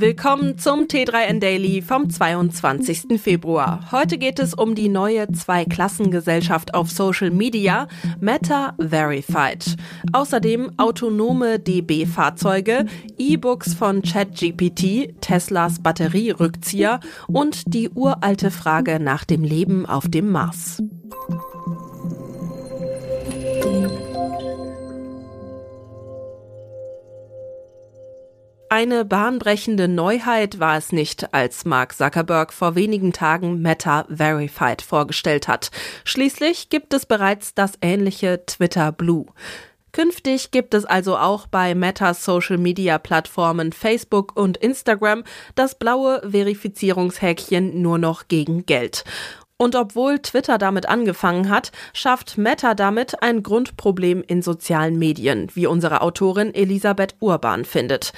Willkommen zum T3N Daily vom 22. Februar. Heute geht es um die neue Zweiklassengesellschaft auf Social Media, Meta Verified. Außerdem autonome DB-Fahrzeuge, E-Books von ChatGPT, Teslas Batterierückzieher und die uralte Frage nach dem Leben auf dem Mars. Eine bahnbrechende Neuheit war es nicht, als Mark Zuckerberg vor wenigen Tagen Meta Verified vorgestellt hat. Schließlich gibt es bereits das ähnliche Twitter Blue. Künftig gibt es also auch bei Metas Social Media Plattformen Facebook und Instagram das blaue Verifizierungshäkchen nur noch gegen Geld. Und obwohl Twitter damit angefangen hat, schafft Meta damit ein Grundproblem in sozialen Medien, wie unsere Autorin Elisabeth Urban findet.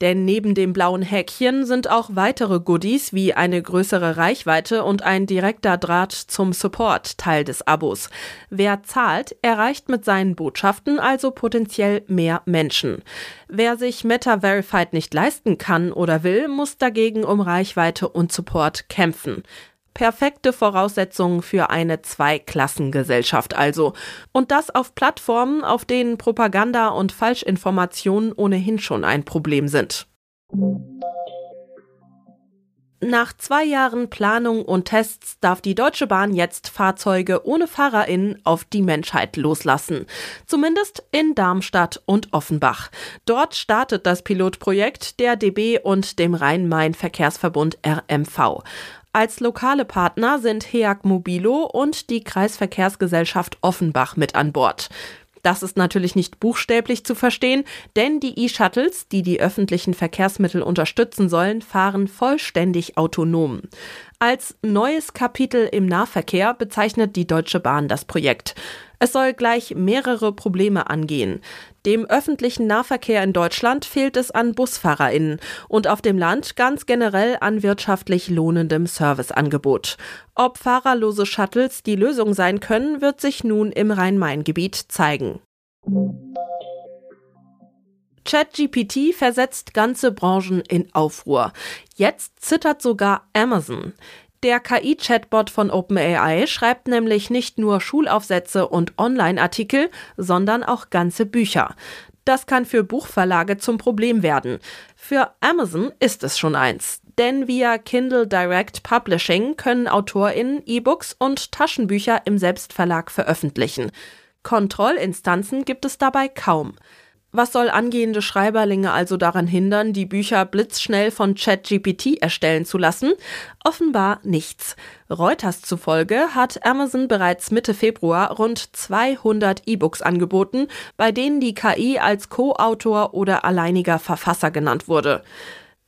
Denn neben dem blauen Häkchen sind auch weitere Goodies wie eine größere Reichweite und ein direkter Draht zum Support Teil des Abos. Wer zahlt, erreicht mit seinen Botschaften also potenziell mehr Menschen. Wer sich Meta Verified nicht leisten kann oder will, muss dagegen um Reichweite und Support kämpfen. Perfekte Voraussetzungen für eine Zweiklassengesellschaft also. Und das auf Plattformen, auf denen Propaganda und Falschinformationen ohnehin schon ein Problem sind. Nach zwei Jahren Planung und Tests darf die Deutsche Bahn jetzt Fahrzeuge ohne FahrerInnen auf die Menschheit loslassen. Zumindest in Darmstadt und Offenbach. Dort startet das Pilotprojekt der DB und dem Rhein-Main-Verkehrsverbund RMV. Als lokale Partner sind HEAG Mobilo und die Kreisverkehrsgesellschaft Offenbach mit an Bord. Das ist natürlich nicht buchstäblich zu verstehen, denn die E-Shuttles, die die öffentlichen Verkehrsmittel unterstützen sollen, fahren vollständig autonom. Als neues Kapitel im Nahverkehr bezeichnet die Deutsche Bahn das Projekt. Es soll gleich mehrere Probleme angehen. Dem öffentlichen Nahverkehr in Deutschland fehlt es an Busfahrerinnen und auf dem Land ganz generell an wirtschaftlich lohnendem Serviceangebot. Ob fahrerlose Shuttles die Lösung sein können, wird sich nun im Rhein-Main-Gebiet zeigen. ChatGPT versetzt ganze Branchen in Aufruhr. Jetzt zittert sogar Amazon. Der KI-Chatbot von OpenAI schreibt nämlich nicht nur Schulaufsätze und Online-Artikel, sondern auch ganze Bücher. Das kann für Buchverlage zum Problem werden. Für Amazon ist es schon eins. Denn via Kindle Direct Publishing können AutorInnen E-Books und Taschenbücher im Selbstverlag veröffentlichen. Kontrollinstanzen gibt es dabei kaum. Was soll angehende Schreiberlinge also daran hindern, die Bücher blitzschnell von ChatGPT erstellen zu lassen? Offenbar nichts. Reuters zufolge hat Amazon bereits Mitte Februar rund 200 E-Books angeboten, bei denen die KI als Co-Autor oder alleiniger Verfasser genannt wurde.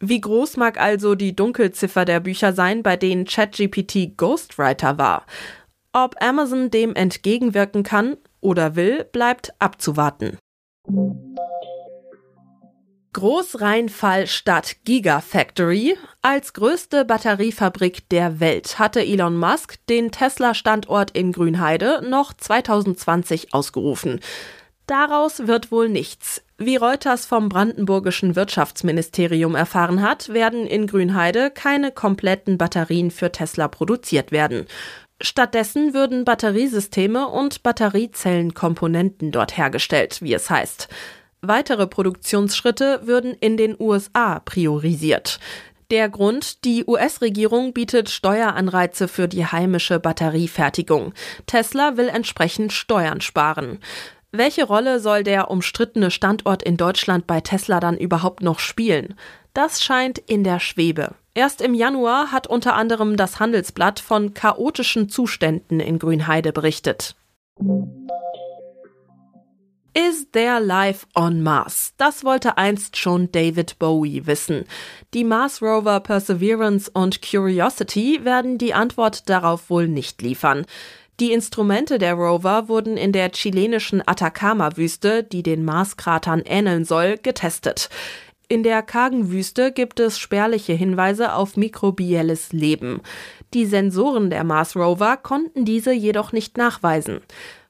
Wie groß mag also die Dunkelziffer der Bücher sein, bei denen ChatGPT Ghostwriter war? Ob Amazon dem entgegenwirken kann oder will, bleibt abzuwarten. Großrheinfall statt Gigafactory. Als größte Batteriefabrik der Welt hatte Elon Musk den Tesla-Standort in Grünheide noch 2020 ausgerufen. Daraus wird wohl nichts. Wie Reuters vom brandenburgischen Wirtschaftsministerium erfahren hat, werden in Grünheide keine kompletten Batterien für Tesla produziert werden. Stattdessen würden Batteriesysteme und Batteriezellenkomponenten dort hergestellt, wie es heißt. Weitere Produktionsschritte würden in den USA priorisiert. Der Grund, die US-Regierung bietet Steueranreize für die heimische Batteriefertigung. Tesla will entsprechend Steuern sparen. Welche Rolle soll der umstrittene Standort in Deutschland bei Tesla dann überhaupt noch spielen? Das scheint in der Schwebe. Erst im Januar hat unter anderem das Handelsblatt von chaotischen Zuständen in Grünheide berichtet. Is there life on Mars? Das wollte einst schon David Bowie wissen. Die Mars Rover Perseverance und Curiosity werden die Antwort darauf wohl nicht liefern. Die Instrumente der Rover wurden in der chilenischen Atacama-Wüste, die den Marskratern ähneln soll, getestet. In der kargen Wüste gibt es spärliche Hinweise auf mikrobielles Leben. Die Sensoren der Mars Rover konnten diese jedoch nicht nachweisen.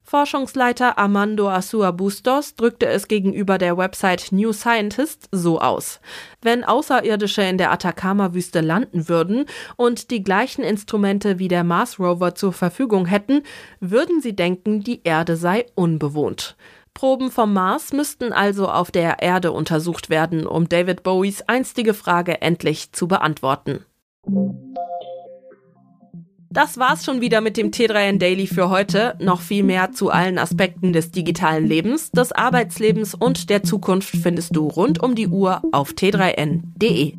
Forschungsleiter Armando Asua Bustos drückte es gegenüber der Website New Scientist so aus. Wenn Außerirdische in der Atacama-Wüste landen würden und die gleichen Instrumente wie der Mars Rover zur Verfügung hätten, würden sie denken, die Erde sei unbewohnt. Proben vom Mars müssten also auf der Erde untersucht werden, um David Bowies einstige Frage endlich zu beantworten. Das war's schon wieder mit dem T3N Daily für heute. Noch viel mehr zu allen Aspekten des digitalen Lebens, des Arbeitslebens und der Zukunft findest du rund um die Uhr auf t3n.de.